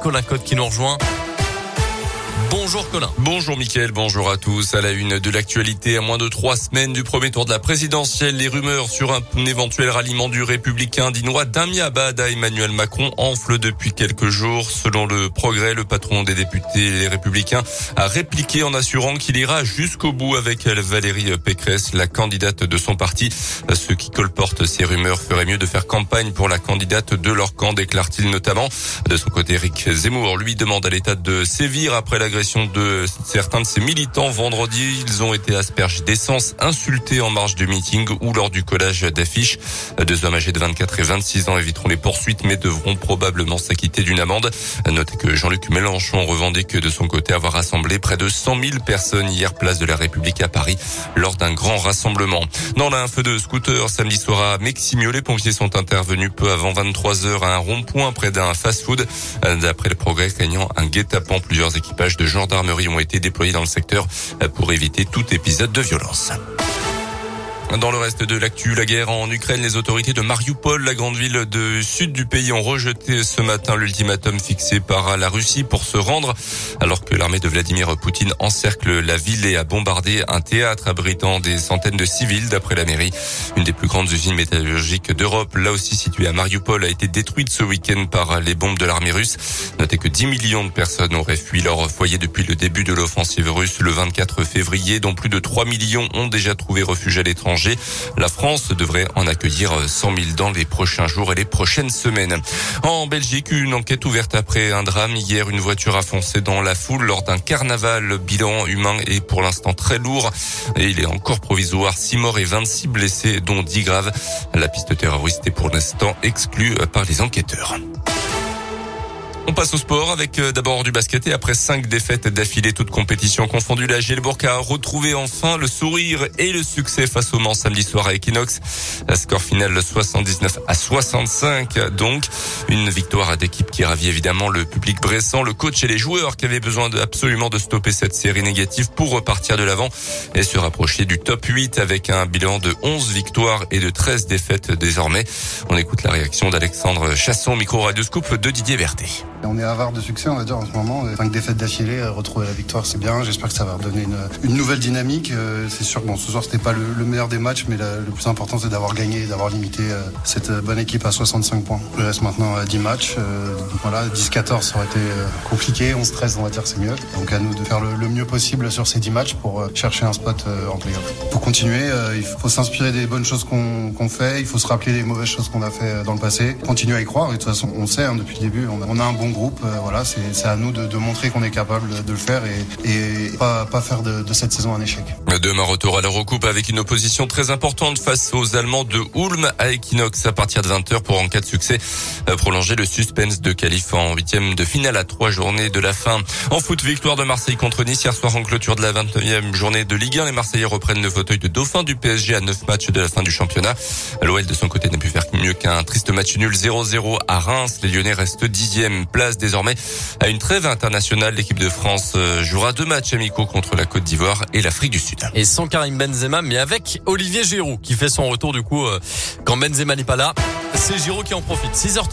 Colin Code qui nous rejoint. Bonjour Colin. Bonjour Mickaël, bonjour à tous. À la une de l'actualité, à moins de trois semaines du premier tour de la présidentielle, les rumeurs sur un éventuel ralliement du républicain dinois Damien Abad à Emmanuel Macron enflent depuis quelques jours. Selon le progrès, le patron des députés les républicains a répliqué en assurant qu'il ira jusqu'au bout avec Valérie Pécresse, la candidate de son parti. Ceux qui colportent ces rumeurs feraient mieux de faire campagne pour la candidate de leur camp, déclare-t-il notamment. De son côté, Eric Zemmour lui demande à l'État de sévir après l'agression de certains de ses militants vendredi. Ils ont été aspergés d'essence, insultés en marge du meeting ou lors du collage d'affiches. Deux hommes âgés de 24 et 26 ans éviteront les poursuites mais devront probablement s'acquitter d'une amende. Notez que Jean-Luc Mélenchon revendique de son côté avoir rassemblé près de 100 000 personnes hier place de la République à Paris lors d'un grand rassemblement. Dans un feu de scooter samedi soir à Meximio, les pompiers sont intervenus peu avant 23 heures à un rond-point près d'un fast-food. D'après le progrès, craignant un guet-apens, plusieurs équipages de gendarmerie ont été déployés dans le secteur pour éviter tout épisode de violence. Dans le reste de l'actu, la guerre en Ukraine, les autorités de Mariupol, la grande ville de sud du pays, ont rejeté ce matin l'ultimatum fixé par la Russie pour se rendre, alors que l'armée de Vladimir Poutine encercle la ville et a bombardé un théâtre abritant des centaines de civils, d'après la mairie. Une des plus grandes usines métallurgiques d'Europe, là aussi située à Mariupol, a été détruite ce week-end par les bombes de l'armée russe. Notez que 10 millions de personnes auraient fui leur foyer depuis le début de l'offensive russe le 24 février, dont plus de 3 millions ont déjà trouvé refuge à l'étranger. La France devrait en accueillir 100 000 dans les prochains jours et les prochaines semaines. En Belgique, une enquête ouverte après un drame. Hier, une voiture a foncé dans la foule lors d'un carnaval. Le bilan humain est pour l'instant très lourd et il est encore provisoire. 6 morts et 26 blessés, dont 10 graves. La piste terroriste est pour l'instant exclue par les enquêteurs. On passe au sport avec euh, d'abord du basket et après cinq défaites d'affilée, toutes compétitions confondues, la Gielbourg a retrouvé enfin le sourire et le succès face au Mans samedi soir à Equinox. La score final 79 à 65 donc. Une victoire d'équipe qui ravit évidemment le public bressant, le coach et les joueurs qui avaient besoin absolument de stopper cette série négative pour repartir de l'avant et se rapprocher du top 8 avec un bilan de 11 victoires et de 13 défaites désormais. On écoute la réaction d'Alexandre Chasson, micro radio scoop de Didier Verté. On est avare de succès, on va dire, en ce moment. Cinq défaites d'affilée, euh, retrouver la victoire, c'est bien. J'espère que ça va redonner une, nouvelle dynamique. Euh, c'est sûr que bon, ce soir, c'était pas le, meilleur des matchs, mais le plus important, c'est d'avoir gagné, d'avoir limité euh, cette bonne équipe à 65 points. Il reste maintenant 10 matchs. Voilà, 10-14, ça aurait été compliqué. 11-13, on va dire, c'est mieux. Donc à nous de faire le, mieux possible sur ces 10 matchs pour chercher un spot en playoff. Pour continuer, il faut s'inspirer des bonnes choses qu'on fait. Il faut se rappeler des mauvaises choses qu'on a fait dans le passé. Continuer à y croire. Et de toute façon, on sait hein, depuis le début, on a un bon groupe. Euh, voilà, c'est à nous de, montrer qu'on est capable de le faire et, et pas, pas faire de, cette saison un échec. Demain, retour à la recoupe avec une opposition très importante face aux Allemands de Ulm à Equinox à partir de 20h pour en cas de succès euh, prolonger le suspense de qualif en huitième de finale à trois journées de la fin. En foot, victoire de Marseille contre Nice hier soir en clôture de la 29e journée de Ligue 1. Les Marseillais reprennent le fauteuil de dauphin du PSG à 9 matchs de la fin du championnat. L'OL de son côté n'a pu faire mieux qu'un triste match nul 0-0 à Reims. Les Lyonnais restent dixième place désormais à une trêve internationale. L'équipe de France euh, jouera deux matchs amicaux contre la Côte d'Ivoire et l'Afrique du Sud. Et sans Karim Benzema, mais avec Olivier Giroud qui fait son retour du coup euh, quand Benzema n'est pas là. C'est Giroud qui en profite. 6h